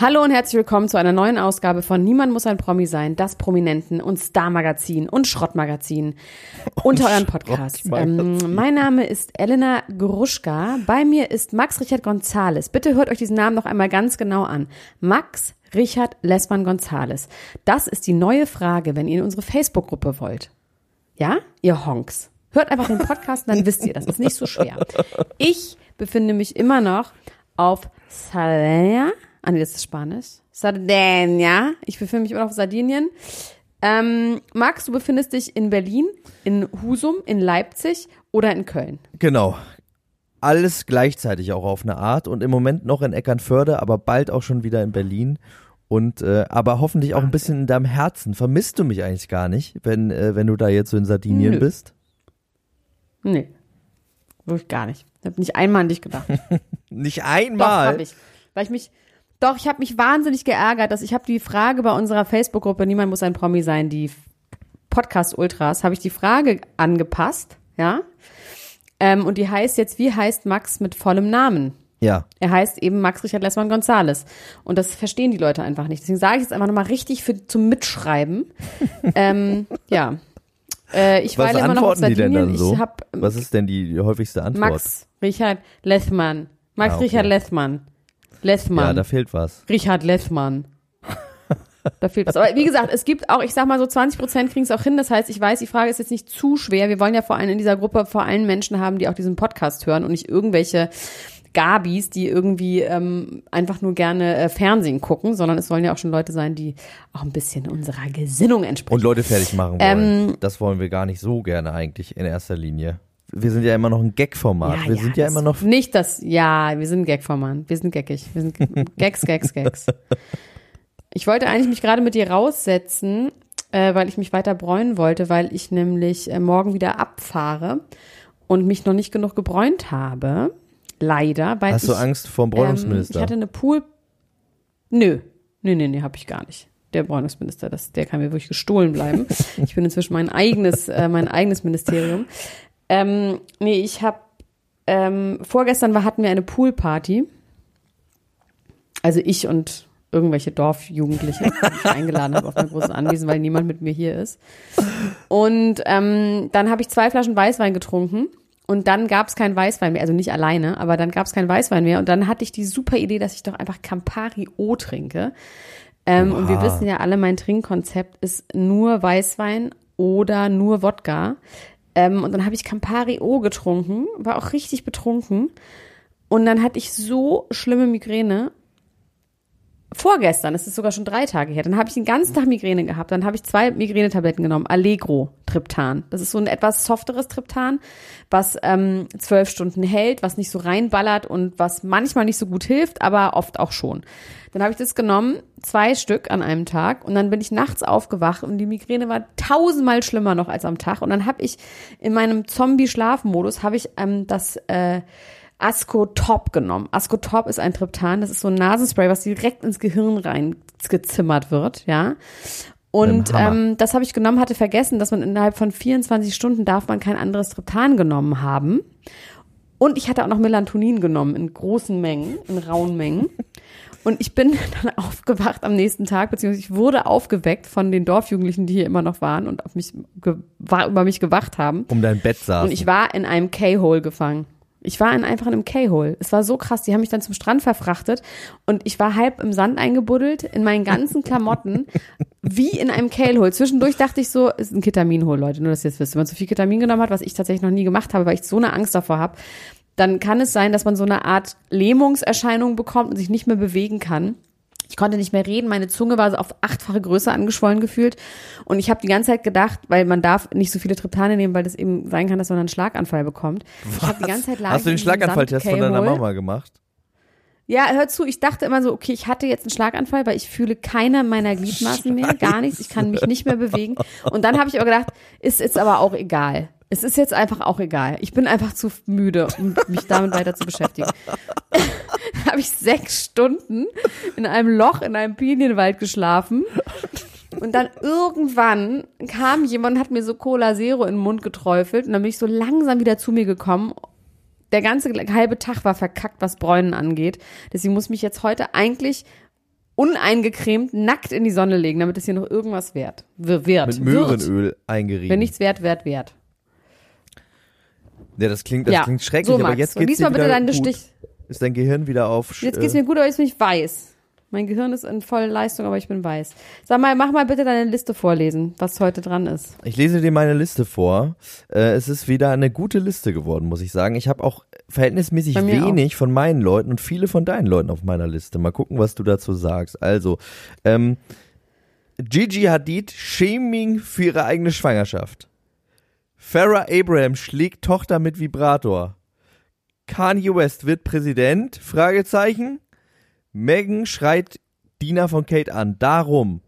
Hallo und herzlich willkommen zu einer neuen Ausgabe von Niemand muss ein Promi sein, das Prominenten- und Star-Magazin und Schrottmagazin unter euren Podcast. Ähm, mein Name ist Elena Gruschka. Bei mir ist Max Richard Gonzales. Bitte hört euch diesen Namen noch einmal ganz genau an. Max Richard Lessmann Gonzales. Das ist die neue Frage, wenn ihr in unsere Facebook-Gruppe wollt. Ja, ihr Honks. Hört einfach den Podcast, dann wisst ihr, das ist nicht so schwer. Ich befinde mich immer noch auf Salea Ah, nee, das ist Spanisch. Sardinia. Ich befinde mich immer noch auf Sardinien. Ähm, Max, du befindest dich in Berlin, in Husum, in Leipzig oder in Köln. Genau. Alles gleichzeitig auch auf eine Art und im Moment noch in Eckernförde, aber bald auch schon wieder in Berlin. Und äh, aber hoffentlich auch ein bisschen in deinem Herzen. Vermisst du mich eigentlich gar nicht, wenn, äh, wenn du da jetzt so in Sardinien Nö. bist? Nee. Wirklich gar nicht. Ich habe nicht einmal an dich gedacht. Nicht Doch, einmal. habe ich. Weil ich mich, doch, ich habe mich wahnsinnig geärgert, dass ich habe die Frage bei unserer Facebook-Gruppe, niemand muss ein Promi sein, die Podcast-Ultras, habe ich die Frage angepasst, ja. Ähm, und die heißt jetzt, wie heißt Max mit vollem Namen? Ja. Er heißt eben Max Richard Lessmann Gonzales. Und das verstehen die Leute einfach nicht. Deswegen sage ich jetzt einfach nochmal richtig für, zum Mitschreiben. ähm, ja. Äh, ich Was immer noch auf antworten die denn Sardinien. dann so? Ich hab ähm, Was ist denn die häufigste Antwort? Max Richard Lessmann. Max Ah, okay. Richard Lessmann. Lessmann. ja, da fehlt was. Richard Lessmann. Da fehlt was. Aber wie gesagt, es gibt auch, ich sag mal so 20 Prozent kriegen es auch hin. Das heißt, ich weiß, die Frage ist jetzt nicht zu schwer. Wir wollen ja vor allem in dieser Gruppe vor allem Menschen haben, die auch diesen Podcast hören und nicht irgendwelche Gabis, die irgendwie ähm, einfach nur gerne äh, Fernsehen gucken, sondern es sollen ja auch schon Leute sein, die auch ein bisschen unserer Gesinnung entsprechen. Und Leute fertig machen Ähm, wollen. das wollen wir gar nicht so gerne eigentlich in erster Linie. Wir sind ja immer noch ein Gag-Format. wir sind ja immer noch Nicht das, ja, wir sind Gag-Format. Wir sind gaggig. Wir sind Gags, Gags, Gags. Ich wollte eigentlich mich gerade mit dir raussetzen, äh, weil ich mich weiter bräunen wollte, weil ich nämlich äh, morgen wieder abfahre und mich noch nicht genug gebräunt habe. Leider, weil Hast ich, du Angst vor dem ähm, Bräunungsminister? ich hatte eine Pool. Nö, nö, nö, nö, habe ich gar nicht. Der Bräunungsminister, das, der kann mir wirklich gestohlen bleiben. ich bin inzwischen mein eigenes, äh, mein eigenes Ministerium. Ähm, nee, ich habe ähm, vorgestern war, hatten wir eine Poolparty. Also ich und irgendwelche Dorfjugendliche, die ich eingeladen habe auf einer großen Anwesen, weil niemand mit mir hier ist. Und ähm, dann habe ich zwei Flaschen Weißwein getrunken und dann gab es kein Weißwein mehr, also nicht alleine, aber dann gab es kein Weißwein mehr und dann hatte ich die super Idee, dass ich doch einfach Campari O trinke. Ähm, und wir wissen ja alle, mein Trinkkonzept ist nur Weißwein oder nur Wodka. Ähm, und dann habe ich Campari O getrunken, war auch richtig betrunken. Und dann hatte ich so schlimme Migräne. Vorgestern, es ist sogar schon drei Tage her, dann habe ich den ganzen Tag Migräne gehabt. Dann habe ich zwei Migränetabletten genommen, Allegro Triptan. Das ist so ein etwas softeres Triptan, was ähm, zwölf Stunden hält, was nicht so reinballert und was manchmal nicht so gut hilft, aber oft auch schon. Dann habe ich das genommen, zwei Stück an einem Tag und dann bin ich nachts aufgewacht und die Migräne war tausendmal schlimmer noch als am Tag. Und dann habe ich in meinem Zombie-Schlafmodus habe ich ähm, das äh, Ascotop genommen. Ascotop ist ein Triptan, das ist so ein Nasenspray, was direkt ins Gehirn reingezimmert wird, ja. Und ähm, das habe ich genommen, hatte vergessen, dass man innerhalb von 24 Stunden darf man kein anderes Triptan genommen haben. Und ich hatte auch noch Melatonin genommen in großen Mengen, in rauen Mengen. Und ich bin dann aufgewacht am nächsten Tag, beziehungsweise ich wurde aufgeweckt von den Dorfjugendlichen, die hier immer noch waren und auf mich, über mich gewacht haben. um dein Bett saßen. Und ich war in einem K-Hole gefangen. Ich war in, einfach in einem K-Hole. Es war so krass. Die haben mich dann zum Strand verfrachtet und ich war halb im Sand eingebuddelt, in meinen ganzen Klamotten, wie in einem K-Hole. Zwischendurch dachte ich so, es ist ein Ketaminhol, Leute, nur dass ihr jetzt wisst. Wenn man zu viel Ketamin genommen hat, was ich tatsächlich noch nie gemacht habe, weil ich so eine Angst davor habe, dann kann es sein, dass man so eine Art Lähmungserscheinung bekommt und sich nicht mehr bewegen kann. Ich konnte nicht mehr reden, meine Zunge war so auf achtfache Größe angeschwollen gefühlt und ich habe die ganze Zeit gedacht, weil man darf nicht so viele Triptane nehmen, weil das eben sein kann, dass man einen Schlaganfall bekommt. Ich habe die ganze Zeit Hast du den ich Schlaganfalltest von deiner. Mama gemacht? Ja, hör zu, ich dachte immer so, okay, ich hatte jetzt einen Schlaganfall, weil ich fühle keine meiner Gliedmaßen mehr, gar nichts, ich kann mich nicht mehr bewegen. Und dann habe ich aber gedacht, ist jetzt aber auch egal. Es ist jetzt einfach auch egal. Ich bin einfach zu müde, um mich damit weiter zu beschäftigen. Da habe ich sechs Stunden in einem Loch in einem Pinienwald geschlafen. Und dann irgendwann kam jemand und hat mir so Cola Zero in den Mund geträufelt und dann bin ich so langsam wieder zu mir gekommen. Der ganze halbe Tag war verkackt, was Bräunen angeht. Deswegen muss ich mich jetzt heute eigentlich uneingecremt nackt in die Sonne legen, damit es hier noch irgendwas wert wird. Mit Möhrenöl eingerieben. Wenn nichts wert, wert, wert. Ja, das klingt, das ja, klingt schrecklich, so, aber Max. jetzt geht's diesmal dir bitte deine gut. Stich. Ist dein Gehirn wieder auf? Jetzt äh, geht's mir gut, aber jetzt bin ich weiß. Mein Gehirn ist in voller Leistung, aber ich bin weiß. Sag mal, mach mal bitte deine Liste vorlesen, was heute dran ist. Ich lese dir meine Liste vor. Äh, es ist wieder eine gute Liste geworden, muss ich sagen. Ich habe auch verhältnismäßig mir wenig von meinen Leuten und viele von deinen Leuten auf meiner Liste. Mal gucken, was du dazu sagst. Also, ähm, Gigi Hadid Shaming für ihre eigene Schwangerschaft. Farrah Abraham schlägt Tochter mit Vibrator. Kanye West wird Präsident? Fragezeichen. Megan schreit Diener von Kate an. Darum.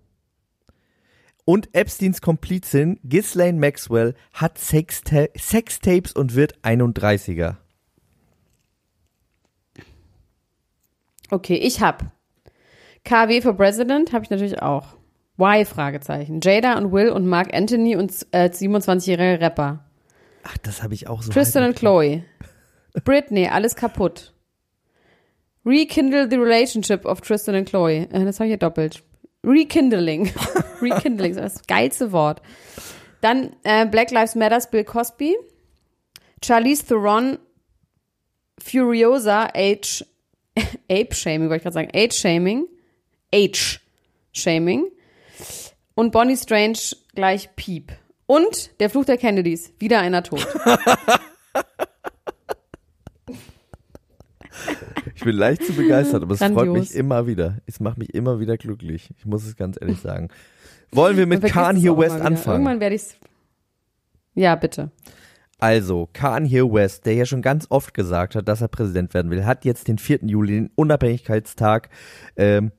Und Epsteins Komplizin Ghislaine Maxwell hat Sexta Sextapes und wird 31er. Okay, ich hab KW for President, habe ich natürlich auch. Why? Fragezeichen. Jada und Will und Mark Anthony und äh, 27-jähriger Rapper. Ach, das habe ich auch so. Tristan und Chloe. Britney, alles kaputt. Rekindle the relationship of Tristan und Chloe. Äh, das habe ich hier doppelt. Rekindling. Rekindling, das ist das geilste Wort. Dann äh, Black Lives Matters, Bill Cosby. Charlize Theron, Furiosa, Age, Ape-Shaming, wollte ich gerade sagen. Age-Shaming. Age-Shaming. Und Bonnie Strange gleich Piep. Und der Fluch der Kennedys, wieder einer tot. Ich bin leicht zu begeistert, aber es freut Grandios. mich immer wieder. Es macht mich immer wieder glücklich. Ich muss es ganz ehrlich sagen. Wollen wir mit Kanye West anfangen? Irgendwann werde ich's. Ja, bitte. Also, Kanye West, der ja schon ganz oft gesagt hat, dass er Präsident werden will, hat jetzt den 4. Juli, den Unabhängigkeitstag ähm,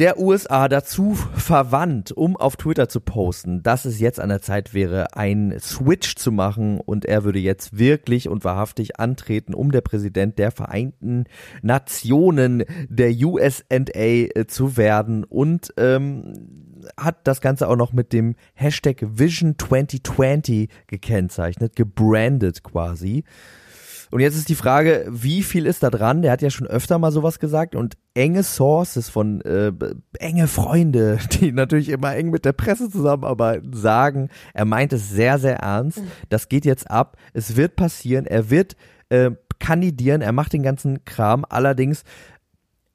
der USA dazu verwandt, um auf Twitter zu posten, dass es jetzt an der Zeit wäre, einen Switch zu machen und er würde jetzt wirklich und wahrhaftig antreten, um der Präsident der Vereinten Nationen der USA äh, zu werden und ähm, hat das Ganze auch noch mit dem Hashtag Vision 2020 gekennzeichnet, gebrandet quasi. Und jetzt ist die Frage, wie viel ist da dran? Der hat ja schon öfter mal sowas gesagt und enge Sources von äh, enge Freunde, die natürlich immer eng mit der Presse zusammenarbeiten, sagen, er meint es sehr, sehr ernst. Das geht jetzt ab. Es wird passieren. Er wird äh, kandidieren. Er macht den ganzen Kram. Allerdings,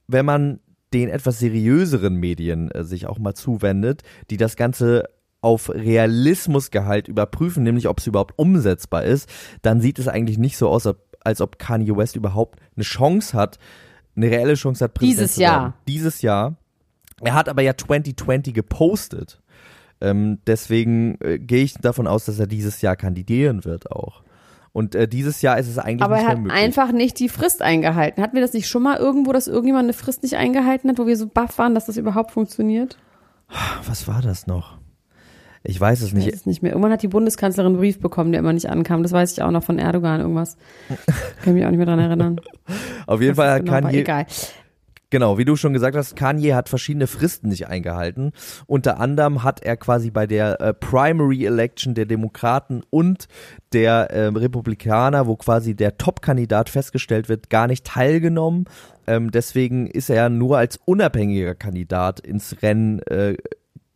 wenn man den etwas seriöseren Medien äh, sich auch mal zuwendet, die das Ganze auf Realismusgehalt überprüfen, nämlich ob es überhaupt umsetzbar ist, dann sieht es eigentlich nicht so aus, ob- als ob Kanye West überhaupt eine Chance hat, eine reelle Chance hat, Präsident Dieses zu werden. Jahr. Dieses Jahr. Er hat aber ja 2020 gepostet. Ähm, deswegen äh, gehe ich davon aus, dass er dieses Jahr kandidieren wird auch. Und äh, dieses Jahr ist es eigentlich Aber nicht er hat möglich. einfach nicht die Frist eingehalten. Hatten wir das nicht schon mal irgendwo, dass irgendjemand eine Frist nicht eingehalten hat, wo wir so baff waren, dass das überhaupt funktioniert? Was war das noch? Ich weiß es Ich weiß nicht. es nicht mehr. Irgendwann hat die Bundeskanzlerin einen Brief bekommen, der immer nicht ankam. Das weiß ich auch noch von Erdogan irgendwas. Kann mich auch nicht mehr dran erinnern. Auf jeden Fall genau. Kanye, Egal. Genau, wie du schon gesagt hast, Kanye hat verschiedene Fristen nicht eingehalten. Unter anderem hat er quasi bei der äh, Primary Election der Demokraten und der äh, Republikaner, wo quasi der Top-Kandidat festgestellt wird, gar nicht teilgenommen. Ähm, deswegen ist er nur als unabhängiger Kandidat ins Rennen äh,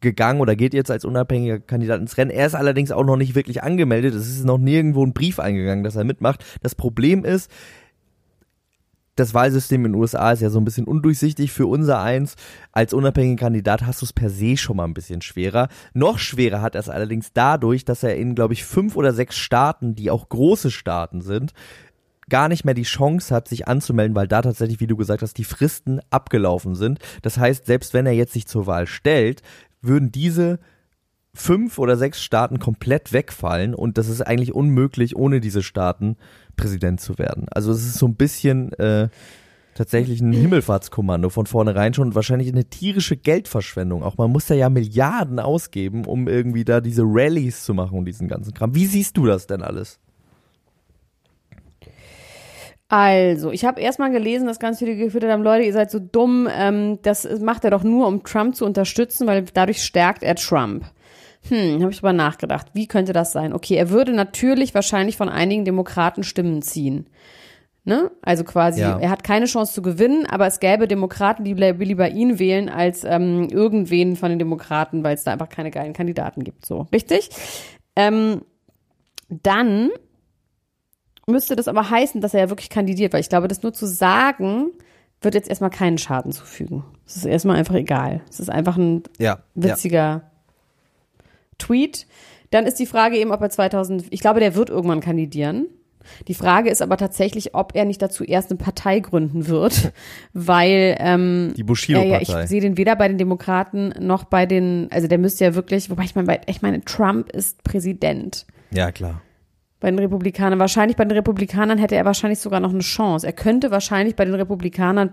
gegangen oder geht jetzt als unabhängiger Kandidat ins Rennen. Er ist allerdings auch noch nicht wirklich angemeldet. Es ist noch nirgendwo ein Brief eingegangen, dass er mitmacht. Das Problem ist, das Wahlsystem in den USA ist ja so ein bisschen undurchsichtig für unser eins. Als unabhängiger Kandidat hast du es per se schon mal ein bisschen schwerer. Noch schwerer hat er es allerdings dadurch, dass er in, glaube ich, fünf oder sechs Staaten, die auch große Staaten sind, gar nicht mehr die Chance hat, sich anzumelden, weil da tatsächlich, wie du gesagt hast, die Fristen abgelaufen sind. Das heißt, selbst wenn er jetzt sich zur Wahl stellt, würden diese fünf oder sechs Staaten komplett wegfallen und das ist eigentlich unmöglich, ohne diese Staaten Präsident zu werden. Also es ist so ein bisschen äh, tatsächlich ein Himmelfahrtskommando von vornherein schon und wahrscheinlich eine tierische Geldverschwendung. Auch man muss da ja Milliarden ausgeben, um irgendwie da diese Rallyes zu machen und diesen ganzen Kram. Wie siehst du das denn alles? Also, ich habe erstmal gelesen, dass ganz viele gefüttert haben, Leute, ihr seid so dumm, ähm, das macht er doch nur, um Trump zu unterstützen, weil dadurch stärkt er Trump. Hm, habe ich drüber nachgedacht. Wie könnte das sein? Okay, er würde natürlich wahrscheinlich von einigen Demokraten Stimmen ziehen. Ne? Also quasi, ja. er hat keine Chance zu gewinnen, aber es gäbe Demokraten, die lieber ihn wählen als ähm, irgendwen von den Demokraten, weil es da einfach keine geilen Kandidaten gibt. So, richtig? Ähm, dann müsste das aber heißen, dass er ja wirklich kandidiert, weil ich glaube, das nur zu sagen, wird jetzt erstmal keinen Schaden zufügen. Es ist erstmal einfach egal. Es ist einfach ein ja, witziger ja. Tweet. Dann ist die Frage eben, ob er 2000, ich glaube, der wird irgendwann kandidieren. Die Frage ist aber tatsächlich, ob er nicht dazu erst eine Partei gründen wird, weil ähm, die Bushido-Partei. Äh, ja, ich sehe den weder bei den Demokraten noch bei den, also der müsste ja wirklich, wobei ich meine, ich meine, Trump ist Präsident. Ja klar. Bei den Republikanern, wahrscheinlich bei den Republikanern hätte er wahrscheinlich sogar noch eine Chance. Er könnte wahrscheinlich bei den Republikanern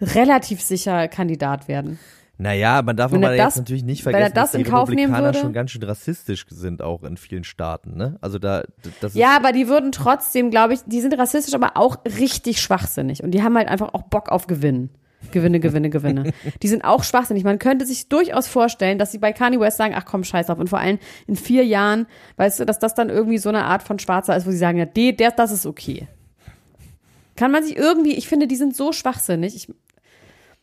relativ sicher Kandidat werden. Naja, man darf aber jetzt natürlich nicht vergessen, das dass die Republikaner schon ganz schön rassistisch sind, auch in vielen Staaten, ne? Also da, das Ja, aber die würden trotzdem, glaube ich, die sind rassistisch, aber auch richtig schwachsinnig. Und die haben halt einfach auch Bock auf Gewinn. Gewinne, Gewinne, Gewinne. Die sind auch schwachsinnig. Man könnte sich durchaus vorstellen, dass sie bei Kanye West sagen, ach komm, scheiß drauf. Und vor allem in vier Jahren, weißt du, dass das dann irgendwie so eine Art von Schwarzer ist, wo sie sagen, ja, der, der das ist okay. Kann man sich irgendwie, ich finde, die sind so schwachsinnig. Ich,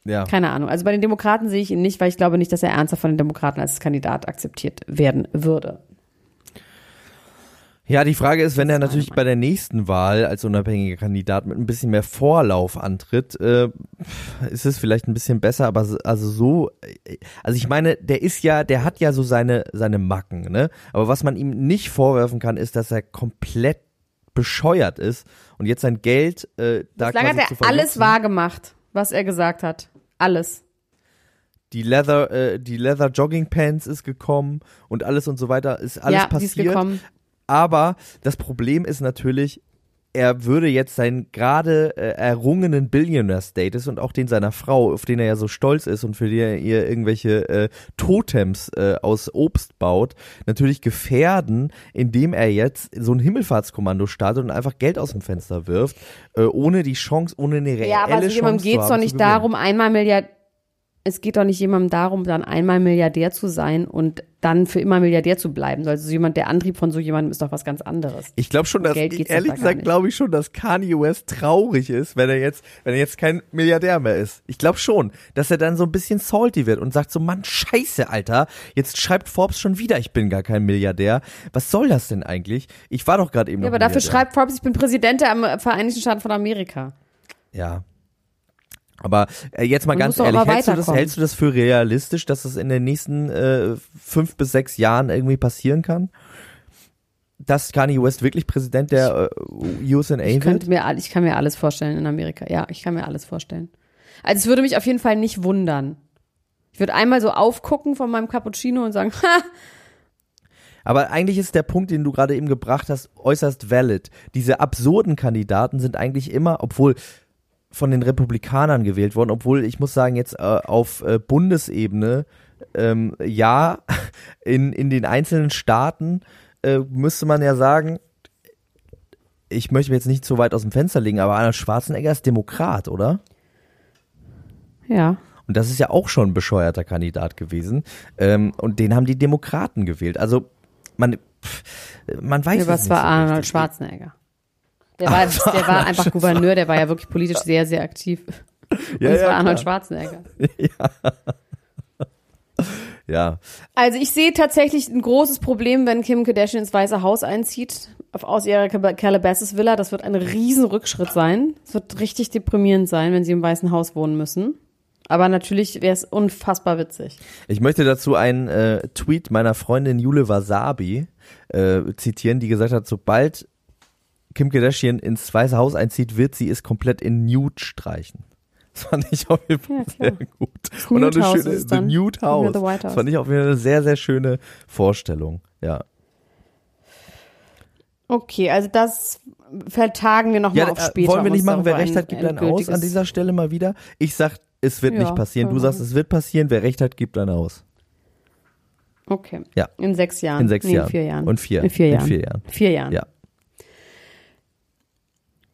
ja. Keine Ahnung. Also bei den Demokraten sehe ich ihn nicht, weil ich glaube nicht, dass er ernsthaft von den Demokraten als Kandidat akzeptiert werden würde. Ja, die Frage ist, wenn er natürlich bei der nächsten Wahl als unabhängiger Kandidat mit ein bisschen mehr Vorlauf antritt, äh, ist es vielleicht ein bisschen besser, aber also so, also ich meine, der ist ja, der hat ja so seine, seine Macken, ne? Aber was man ihm nicht vorwerfen kann, ist, dass er komplett bescheuert ist und jetzt sein Geld äh, da Bislang hat er alles wahr gemacht, was er gesagt hat. Alles. Die Leather, äh, die Leather Jogging Pants ist gekommen und alles und so weiter ist alles ja, passiert. Ist gekommen. Aber das Problem ist natürlich, er würde jetzt seinen gerade äh, errungenen Billionaire-Status und auch den seiner Frau, auf den er ja so stolz ist und für die er ihr irgendwelche äh, Totems äh, aus Obst baut, natürlich gefährden, indem er jetzt so ein Himmelfahrtskommando startet und einfach Geld aus dem Fenster wirft, äh, ohne die Chance, ohne eine reelle Ja, aber jemandem geht es doch nicht darum, einmal Milliard es geht doch nicht jemandem darum, dann einmal Milliardär zu sein und dann für immer Milliardär zu bleiben. Also jemand, der Antrieb von so jemandem ist doch was ganz anderes. Ich glaube schon, dass ich, ehrlich gesagt glaube ich schon, dass Kanye West traurig ist, wenn er jetzt, wenn er jetzt kein Milliardär mehr ist. Ich glaube schon, dass er dann so ein bisschen salty wird und sagt so, Mann, Scheiße, Alter, jetzt schreibt Forbes schon wieder, ich bin gar kein Milliardär. Was soll das denn eigentlich? Ich war doch gerade eben. Ja, aber dafür schreibt Forbes, ich bin Präsident der Vereinigten Staaten von Amerika. Ja, aber äh, jetzt mal ganz ehrlich, hältst du, das, hältst du das für realistisch, dass das in den nächsten äh, fünf bis sechs Jahren irgendwie passieren kann? Dass Kanye West wirklich Präsident der äh, USA ich wird? Mir, ich kann mir alles vorstellen in Amerika. Ja, ich kann mir alles vorstellen. Also es würde mich auf jeden Fall nicht wundern. Ich würde einmal so aufgucken von meinem Cappuccino und sagen, ha, aber eigentlich ist der Punkt, den du gerade eben gebracht hast, äußerst valid. Diese absurden Kandidaten sind eigentlich immer, obwohl von den Republikanern gewählt worden, obwohl ich muss sagen, jetzt äh, auf äh, Bundesebene, ähm, ja, in, in den einzelnen Staaten äh, müsste man ja sagen, ich möchte mich jetzt nicht so weit aus dem Fenster legen, aber Arnold Schwarzenegger ist Demokrat, oder? Ja. Und das ist ja auch schon ein bescheuerter Kandidat gewesen. Ähm, und den haben die Demokraten gewählt. Also man, pff, man weiß ja, was nicht. Was war so Arnold richtig. Schwarzenegger? Der war, Ach, der war einfach Gouverneur, der war ja wirklich politisch sehr, sehr aktiv. Und ja, das ja, war Arnold Schwarzenegger. Ja. ja. Also ich sehe tatsächlich ein großes Problem, wenn Kim Kardashian ins Weiße Haus einzieht, auf, aus ihrer Calabasas Villa. Das wird ein riesen Rückschritt sein. Es wird richtig deprimierend sein, wenn sie im Weißen Haus wohnen müssen. Aber natürlich wäre es unfassbar witzig. Ich möchte dazu einen äh, Tweet meiner Freundin Jule Wasabi äh, zitieren, die gesagt hat, sobald Kim Kardashian ins Weiße Haus einzieht, wird sie es komplett in Nude streichen. Das fand ich auf jeden Fall Ja, sehr gut. Das Und auch eine schöne, ist The Nude House. the Das fand ich auch wieder eine sehr, sehr schöne Vorstellung. Ja. Okay, also das vertagen wir nochmal Ja, auf äh, später. wollen wir nicht machen, wer recht hat, gibt ein Aus an dieser Stelle mal wieder. Ich sag, es wird Ja, nicht passieren. Du sagst, es wird passieren. Wer recht hat, gibt ein Aus. Okay. Ja. In sechs Jahren. In sechs nee, Jahren. In vier Jahren. Und vier. In vier In Jahren. vier Jahren. Vier Jahren. Ja.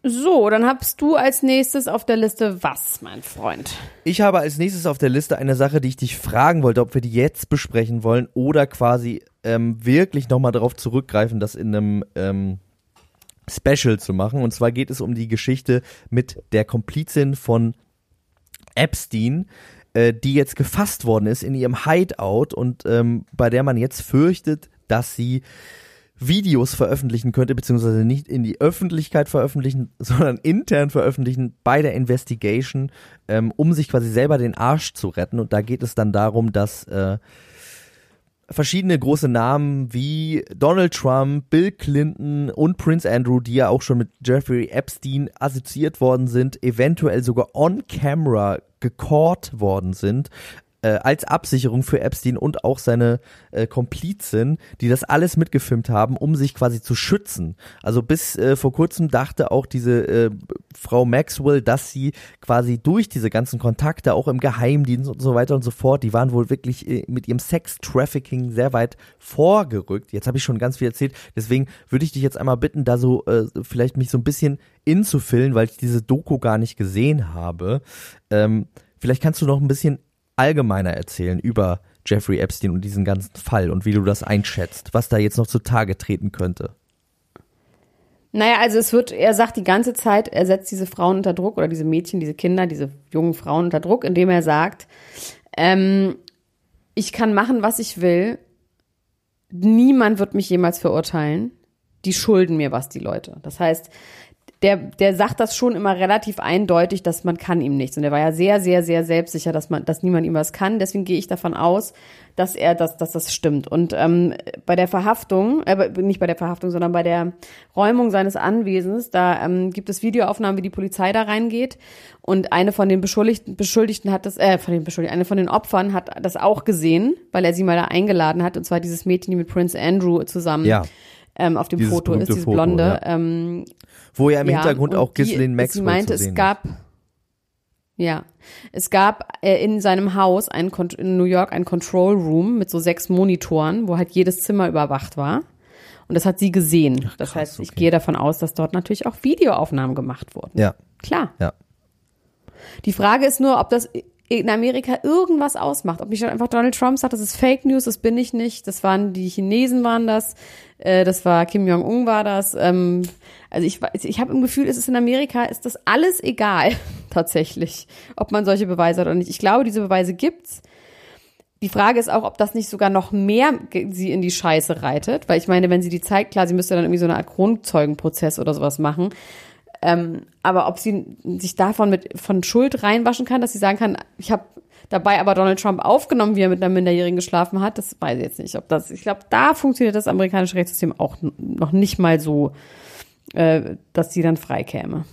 So, dann hast du als nächstes auf der Liste was, mein Freund? Ich habe als nächstes auf der Liste eine Sache, die ich dich fragen wollte, ob wir die jetzt besprechen wollen oder quasi ähm, wirklich nochmal darauf zurückgreifen, das in einem ähm, Special zu machen. Und zwar geht es um die Geschichte mit der Komplizin von Epstein, äh, die jetzt gefasst worden ist in ihrem Hideout und ähm, bei der man jetzt fürchtet, dass sie Videos veröffentlichen könnte, beziehungsweise nicht in die Öffentlichkeit veröffentlichen, sondern intern veröffentlichen bei der Investigation, ähm, um sich quasi selber den Arsch zu retten. Und da geht es dann darum, dass äh, verschiedene große Namen wie Donald Trump, Bill Clinton und Prince Andrew, die ja auch schon mit Jeffrey Epstein assoziiert worden sind, eventuell sogar on camera gecaught worden sind, äh, als Absicherung für Epstein und auch seine äh, Komplizin, die das alles mitgefilmt haben, um sich quasi zu schützen. Also bis äh, vor kurzem dachte auch diese äh, Frau Maxwell, dass sie quasi durch diese ganzen Kontakte, auch im Geheimdienst und so weiter und so fort, die waren wohl wirklich äh, mit ihrem Sex-Trafficking sehr weit vorgerückt. Jetzt habe ich schon ganz viel erzählt, deswegen würde ich dich jetzt einmal bitten, da so äh, vielleicht mich so ein bisschen inzufüllen, weil ich diese Doku gar nicht gesehen habe. Ähm, vielleicht kannst du noch ein bisschen allgemeiner erzählen über Jeffrey Epstein und diesen ganzen Fall und wie du das einschätzt, was da jetzt noch zutage treten könnte. Naja, also es wird, er sagt die ganze Zeit, er setzt diese Frauen unter Druck oder diese Mädchen, diese Kinder, diese jungen Frauen unter Druck, indem er sagt, ähm, ich kann machen, was ich will. Niemand wird mich jemals verurteilen. Die schulden mir was, die Leute. Das heißt, der, der sagt das schon immer relativ eindeutig, dass man kann ihm nichts. Und er war ja sehr, sehr, sehr selbstsicher, dass man, dass niemand ihm was kann. Deswegen gehe ich davon aus, dass er, dass, dass das stimmt. Und ähm, bei der Verhaftung, äh, nicht bei der Verhaftung, sondern bei der Räumung seines Anwesens, da ähm, gibt es Videoaufnahmen, wie die Polizei da reingeht. Und eine von den Beschuldigten, Beschuldigten hat das, äh, von den Beschuldigten, eine von den Opfern hat das auch gesehen, weil er sie mal da eingeladen hat. Und zwar dieses Mädchen, die mit Prince Andrew zusammen Ja, ähm, auf dem Dieses Foto ist, diese Foto, Blonde. ja. Ähm, wo ja im ja, Hintergrund und auch Ghislaine Maxwell Sie meinte, zu sehen es gab, ja, es gab äh, in seinem Haus ein, in New York ein Control Room mit so sechs Monitoren, wo halt jedes Zimmer überwacht war. Und das hat sie gesehen. das krass, heißt, ich okay. gehe davon aus, dass dort natürlich auch Videoaufnahmen gemacht wurden. Ja, Klar. ja. Die Frage ist nur, ob das in Amerika irgendwas ausmacht. Ob nicht einfach Donald Trump sagt, das ist Fake News, das bin ich nicht. Das waren die Chinesen waren das. Äh, das war Kim Jong-un war das. Ähm, also ich, ich habe im Gefühl, es ist in Amerika, ist das alles egal, tatsächlich, ob man solche Beweise hat oder nicht. Ich glaube, diese Beweise gibt's. Die Frage ist auch, ob das nicht sogar noch mehr sie in die Scheiße reitet. Weil ich meine, wenn sie die zeigt, klar, sie müsste dann irgendwie so eine Art Grundzeugenprozess oder sowas machen. Ähm, aber ob sie sich davon mit von Schuld reinwaschen kann, dass sie sagen kann, ich habe dabei aber Donald Trump aufgenommen, wie er mit einer Minderjährigen geschlafen hat, das weiß ich jetzt nicht. Ob das, ich glaube, da funktioniert das amerikanische Rechtssystem auch noch nicht mal so, äh, dass sie dann freikäme.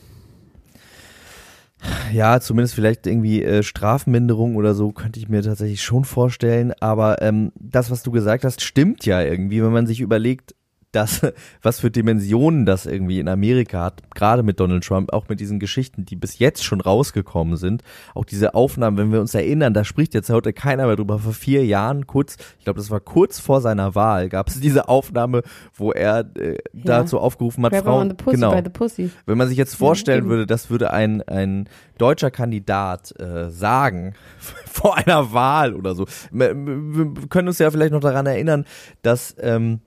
Ja, zumindest vielleicht irgendwie äh, Strafminderung oder so könnte ich mir tatsächlich schon vorstellen. Aber ähm, das, was du gesagt hast, stimmt ja irgendwie, wenn man sich überlegt, dass, was für Dimensionen das irgendwie in Amerika hat, gerade mit Donald Trump, auch mit diesen Geschichten, die bis jetzt schon rausgekommen sind. Auch diese Aufnahmen, wenn wir uns erinnern, da spricht jetzt heute keiner mehr drüber. Vor vier Jahren, kurz, ich glaube, das war kurz vor seiner Wahl, gab es diese Aufnahme, wo er äh, Ja. dazu aufgerufen hat, Grab Frauen, on the pussy genau, by the pussy. wenn man sich jetzt vorstellen eben. würde, das würde ein, ein deutscher Kandidat äh, sagen vor einer Wahl oder so. Wir wir können uns ja vielleicht noch daran erinnern, dass ähm,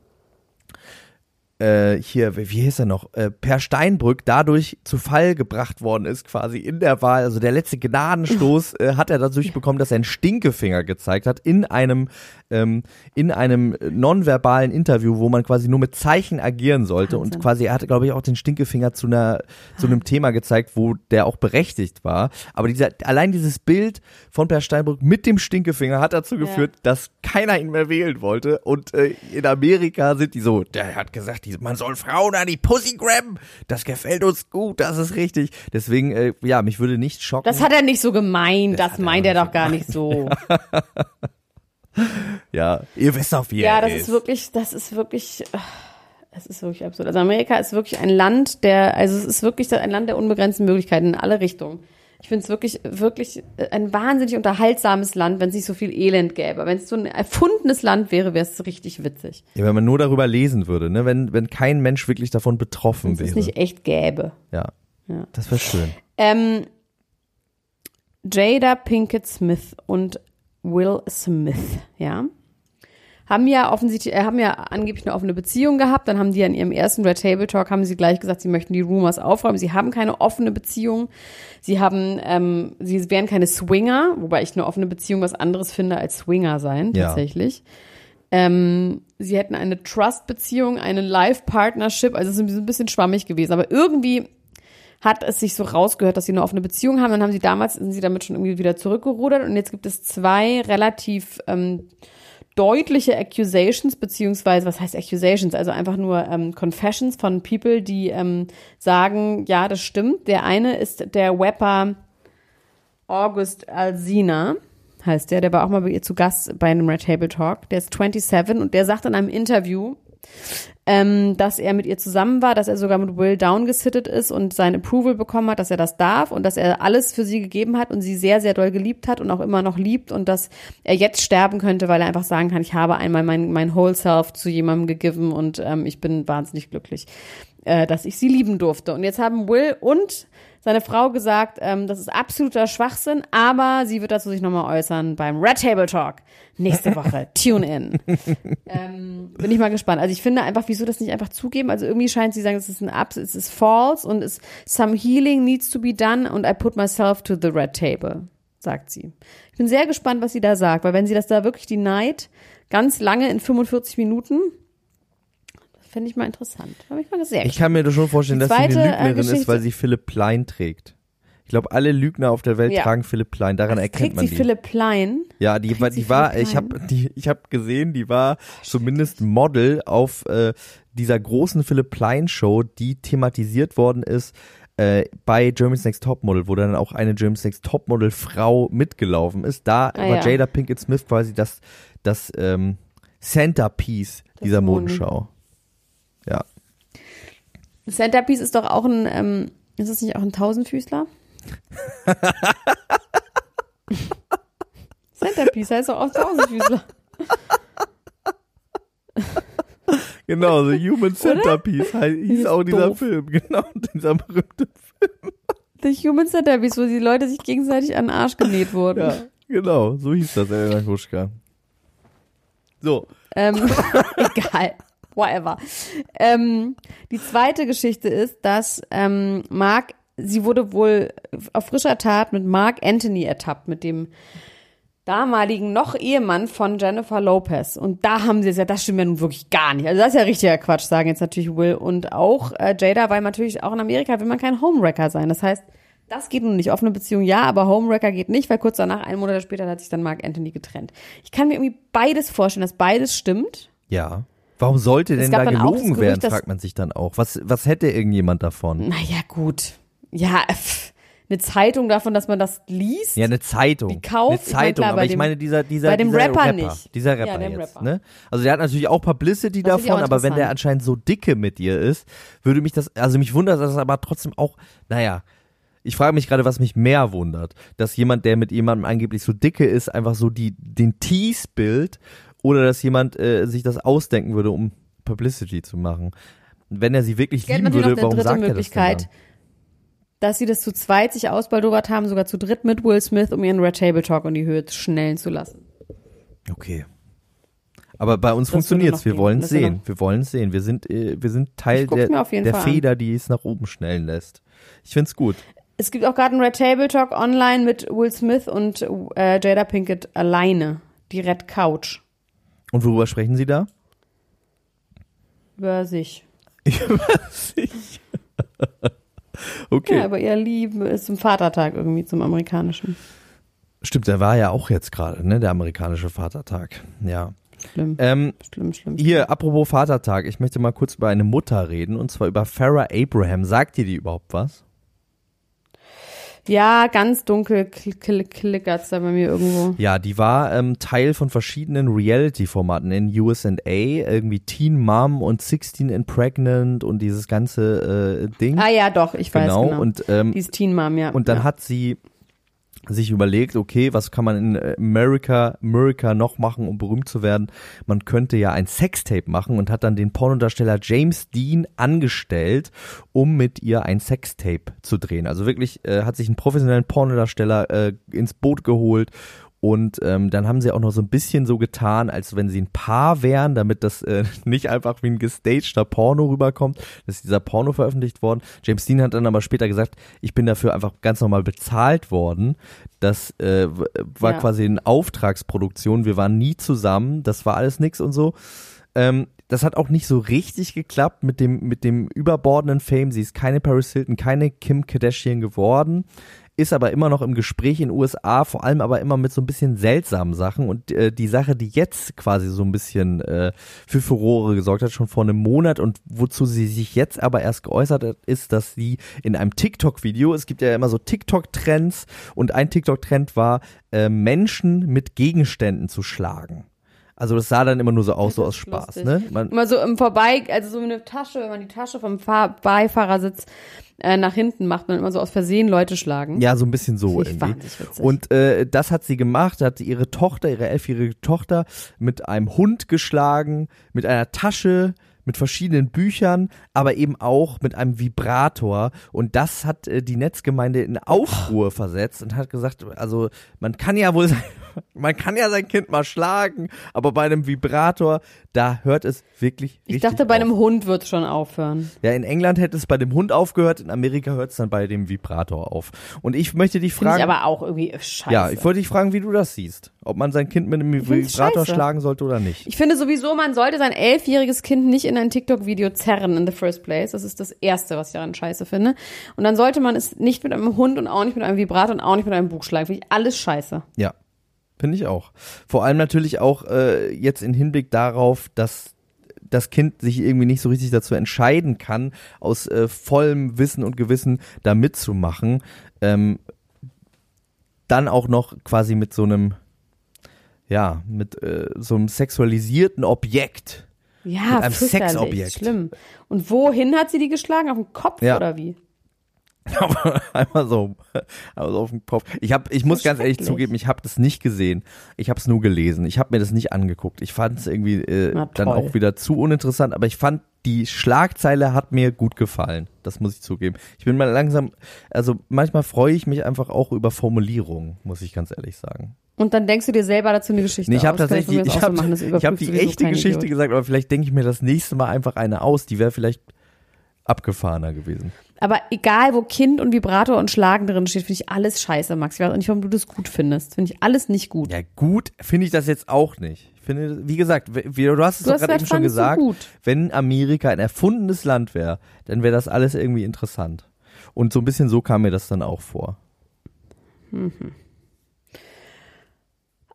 äh, hier, wie wie hieß er noch, äh, Per Steinbrück dadurch zu Fall gebracht worden ist, quasi in der Wahl. Also der letzte Gnadenstoß äh, hat er dadurch bekommen, dass er einen Stinkefinger gezeigt hat in einem, ähm, in einem nonverbalen Interview, wo man quasi nur mit Zeichen agieren sollte. Wahnsinn. Und quasi, er hatte, glaube ich, auch den Stinkefinger zu einer, zu einem Thema gezeigt, wo der auch berechtigt war. Aber dieser, allein dieses Bild von Per Steinbrück mit dem Stinkefinger hat dazu geführt, dass keiner ihn mehr wählen wollte. Und äh, in Amerika sind die so, der hat gesagt, die, man soll Frauen an die Pussy grabben. Das gefällt uns gut, das ist richtig. Deswegen, äh, ja, mich würde nicht schocken. Das hat er nicht so gemeint, das, er meint er nicht doch gar nicht so. ja, ihr wisst auf wie Ja, er das ist wirklich, das ist wirklich, es ist wirklich absurd. Also Amerika ist wirklich ein Land der, also es ist wirklich ein Land der unbegrenzten Möglichkeiten in alle Richtungen. Ich finde es wirklich, wirklich ein wahnsinnig unterhaltsames Land, wenn es nicht so viel Elend gäbe. Wenn es so ein erfundenes Land wäre, wäre es richtig witzig. Ja, wenn man nur darüber lesen würde, ne? wenn, wenn kein Mensch wirklich davon betroffen Wenn es wäre. es nicht echt gäbe. ja. Ja. das wäre schön. Ähm, Jada Pinkett Smith und Will Smith, ja, haben ja offensichtlich, äh, haben ja angeblich eine offene Beziehung gehabt. Dann haben die an ihrem ersten Red Table Talk haben sie gleich gesagt, sie möchten die Rumors aufräumen. Sie haben keine offene Beziehung. Sie haben, ähm, sie wären keine Swinger, wobei ich eine offene Beziehung was anderes finde als Swinger sein, Ja. tatsächlich. Ähm, sie hätten eine Trust-Beziehung, eine Life-Partnership, also es ist ein bisschen schwammig gewesen, aber irgendwie hat es sich so rausgehört, dass sie eine offene Beziehung haben. Dann haben sie damals, sind sie damit schon irgendwie wieder zurückgerudert und jetzt gibt es zwei relativ ähm, deutliche Accusations, beziehungsweise, was heißt Accusations? Also einfach nur ähm, Confessions von People, die ähm, sagen, ja, das stimmt. Der eine ist der Rapper August Alsina, heißt der, der war auch mal bei ihr zu Gast bei einem Red Table Talk. Der ist 27 und der sagt in einem Interview, ähm, dass er mit ihr zusammen war, dass er sogar mit Will downgesittet ist und sein Approval bekommen hat, dass er das darf und dass er alles für sie gegeben hat und sie sehr, sehr doll geliebt hat und auch immer noch liebt und dass er jetzt sterben könnte, weil er einfach sagen kann, ich habe einmal mein, mein Whole Self zu jemandem gegeben und ähm, ich bin wahnsinnig glücklich, äh, dass ich sie lieben durfte. Und jetzt haben Will und seine Frau gesagt, ähm, das ist absoluter Schwachsinn, aber sie wird dazu sich nochmal äußern beim Red Table Talk nächste Woche. Tune in. ähm, bin ich mal gespannt. Also ich finde einfach, wieso das nicht einfach zugeben? Also irgendwie scheint sie sagen, es ist ein Abs, es ist false und es some healing needs to be done and I put myself to the red table, sagt sie. Ich bin sehr gespannt, was sie da sagt, weil wenn sie das da wirklich die Night ganz lange in 45 Minuten, finde ich mal interessant. Bin ich mal sehr Ich kann mir das schon vorstellen, dass sie eine äh, Lügnerin ist, Geschichte- weil sie Philipp Plein trägt. Ich glaube, alle Lügner auf der Welt Ja. tragen Philipp Plein. Daran erkennt Kriegt man sie die. Philipp Plein? Ja, die war, die war, ich habe die, ich habe gesehen, die war zumindest Model auf äh, dieser großen Philipp Plein Show, die thematisiert worden ist äh, bei Germany's Next Topmodel, wo dann auch eine Germany's Next Topmodel Frau mitgelaufen ist. Da Ah, war ja. Jada Pinkett Smith quasi das das ähm, Centerpiece dieser Mond. Modenschau. Ja, Centerpiece ist doch auch ein, ähm, ist es nicht auch ein Tausendfüßler? Centerpiece heißt doch auch Tausendfüßler. genau, The Human Centerpiece hei- hieß auch dieser doof. Film, genau, dieser berühmte The Human Centerpiece, wo die Leute sich gegenseitig an den Arsch genäht wurden. Ja, genau, so hieß das, Elena Gruschka. So, Ähm, egal. Whatever. Ähm, die zweite Geschichte ist, dass ähm, Mark, sie wurde wohl auf frischer Tat mit Mark Anthony ertappt, mit dem damaligen noch Ehemann von Jennifer Lopez. Und da haben sie es ja, das stimmt ja nun wirklich gar nicht. Also das ist ja richtiger Quatsch, sagen jetzt natürlich Will und auch äh, Jada, weil natürlich auch in Amerika will man kein Homewrecker sein. Das heißt, das geht nun nicht. Offene Beziehung ja, aber Homewrecker geht nicht, weil kurz danach, einen Monat später, hat sich dann Mark Anthony getrennt. Ich kann mir irgendwie beides vorstellen, dass beides stimmt. ja. Warum sollte denn da gelogen werden, fragt man sich dann auch. Was, was hätte irgendjemand davon? Naja, gut. Ja, pff, eine Zeitung davon, dass man das liest. Ja, eine Zeitung. Die kauft, eine ich Zeitung, klar, aber bei ich dem- meine dieser dieser bei dem dieser Rapper nicht. dieser Ja, Rapper dem jetzt, Rapper. ne? Also der hat natürlich auch Publicity Das ich davon, auch aber wenn der anscheinend so dicke mit ihr ist, würde mich das also mich wundert das aber trotzdem auch, naja, ich frage mich gerade, was mich mehr wundert, dass jemand, der mit jemandem angeblich so dicke ist, einfach so die den Tease bild oder dass jemand äh, sich das ausdenken würde, um Publicity zu machen. Wenn er sie wirklich Es lieben würde, warum dritte sagt Möglichkeit, er das denn dass sie das zu zweit sich ausbaldowert haben, sogar zu dritt mit Will Smith, um ihren Red Table Talk in die Höhe schnellen zu lassen. dann? Okay. Aber bei uns funktioniert's. noch Wir wollen es sehen. Wir wollen es sehen. Wir sind, äh, wir sind Teil der, der. Feder, die es nach oben schnellen lässt. Ich find's gut. Es gibt auch gerade einen Red Table Talk online mit Will Smith und äh, Jada Pinkett alleine. Die Red Couch. Und worüber sprechen Sie da? Über sich. okay. Ja, aber ihr Lieben ist zum Vatertag irgendwie, zum amerikanischen. Stimmt, der war ja auch jetzt gerade, ne? Der amerikanische Vatertag. Ja. Schlimm, Ähm, schlimm, schlimm. hier, apropos Vatertag, ich möchte mal kurz über eine Mutter reden und zwar über Farrah Abraham. Sagt dir die überhaupt was? Ja, ganz dunkel kl kl klickert's da bei mir irgendwo. Ja, die war ähm, Teil von verschiedenen Reality-Formaten in USA, irgendwie Teen Mom und 16 and Pregnant und dieses ganze äh, Ding. Ah ja, doch, ich weiß genau. genau. Und, ähm, Die ist Teen Mom, ja. und dann ja. hat sie sich überlegt, okay, was kann man in äh, America, America noch machen, um berühmt zu werden? Man könnte ja ein Sextape machen und hat dann den Pornodarsteller James Dean angestellt, um mit ihr ein Sextape zu drehen. Also wirklich äh, hat sich einen professionellen Pornodarsteller äh, ins Boot geholt und ähm, dann haben sie auch noch so ein bisschen so getan, als wenn sie ein Paar wären, damit das äh, nicht einfach wie ein gestagter Porno rüberkommt. Das ist dieser Porno veröffentlicht worden. James Dean hat dann aber später gesagt, ich bin dafür einfach ganz normal bezahlt worden. Das äh, war Ja. quasi eine Auftragsproduktion. Wir waren nie zusammen. Das war alles nix und so. Ähm, das hat auch nicht so richtig geklappt mit dem, mit dem überbordenden Fame. Sie ist keine Paris Hilton, keine Kim Kardashian geworden, ist aber immer noch im Gespräch in USA, vor allem aber immer mit so ein bisschen seltsamen Sachen. Und äh, die Sache, die jetzt quasi so ein bisschen äh, für Furore gesorgt hat, schon vor einem Monat und wozu sie sich jetzt aber erst geäußert hat, ist, dass sie in einem TikTok-Video, es gibt ja immer so TikTok-Trends und ein TikTok-Trend war, äh, Menschen mit Gegenständen zu schlagen. Also das sah dann immer nur so aus, so aus Spaß, lustig. ne? Man, Immer so im Vorbei, also so eine Tasche, wenn man die Tasche vom Fahr Beifahrersitz äh, nach hinten macht, man immer so aus Versehen Leute schlagen. ja, so ein bisschen so ich irgendwie. witzig. Und äh, das hat sie gemacht, hat sie ihre Tochter, ihre elfjährige Tochter mit einem Hund geschlagen, mit einer Tasche, mit verschiedenen Büchern, aber eben auch mit einem Vibrator. Und das hat äh, die Netzgemeinde in Aufruhr versetzt und hat gesagt, also man kann ja wohl sein, man kann ja sein Kind mal schlagen, aber bei einem Vibrator, da hört es wirklich ich dachte, bei auf. einem Hund wird's schon aufhören. Ja, in England hätte es bei dem Hund aufgehört, in Amerika hört es dann bei dem Vibrator auf. Und ich möchte dich fragen. ich aber auch irgendwie scheiße. Ja, ich wollte dich fragen, wie du das siehst. Ob man sein Kind mit einem Vibrator scheiße. schlagen sollte oder nicht. Ich finde sowieso, man sollte sein elfjähriges Kind nicht in ein TikTok-Video zerren in the first place. Das ist das Erste, was ich daran scheiße finde. Und dann sollte man es nicht mit einem Hund und auch nicht mit einem Vibrator und auch nicht mit einem Buch schlagen. Finde ich alles scheiße. Ja, finde ich auch. Vor allem natürlich auch äh, jetzt in Hinblick darauf, dass das Kind sich irgendwie nicht so richtig dazu entscheiden kann, aus äh, vollem Wissen und Gewissen da mitzumachen. Ähm, dann auch noch quasi mit so einem, ja, mit äh, so einem sexualisierten Objekt. Ja, Mit einem Sexobjekt. Schlimm. Und wohin hat sie die geschlagen? Auf den Kopf Ja. oder wie? Einmal so, einmal so auf den Kopf. Ich hab, ich muss ganz ehrlich zugeben, ich habe das nicht gesehen. Ich habe es nur gelesen. Ich habe mir das nicht angeguckt. Ich fand es irgendwie äh, dann auch wieder zu uninteressant. Aber ich fand die Schlagzeile hat mir gut gefallen. Das muss ich zugeben. Ich bin mal langsam, also manchmal freue ich mich einfach auch über Formulierungen, muss ich ganz ehrlich sagen. Und dann denkst du dir selber dazu eine Geschichte Nee, ich habe aus. Tatsächlich, ich habe so hab die echte Geschichte Idiot. gesagt, aber vielleicht denke ich mir das nächste Mal einfach eine aus. Die wäre vielleicht abgefahrener gewesen. Aber egal, wo Kind und Vibrator und Schlagen drin steht, finde ich alles scheiße, Max. Ich weiß auch nicht, warum du das gut findest. Finde ich alles nicht gut. Ja, gut finde ich das jetzt auch nicht. Ich finde, wie gesagt, wie, du hast es gerade eben schon gesagt, gut. wenn Amerika ein erfundenes Land wäre, dann wäre das alles irgendwie interessant. Und so ein bisschen so kam mir das dann auch vor.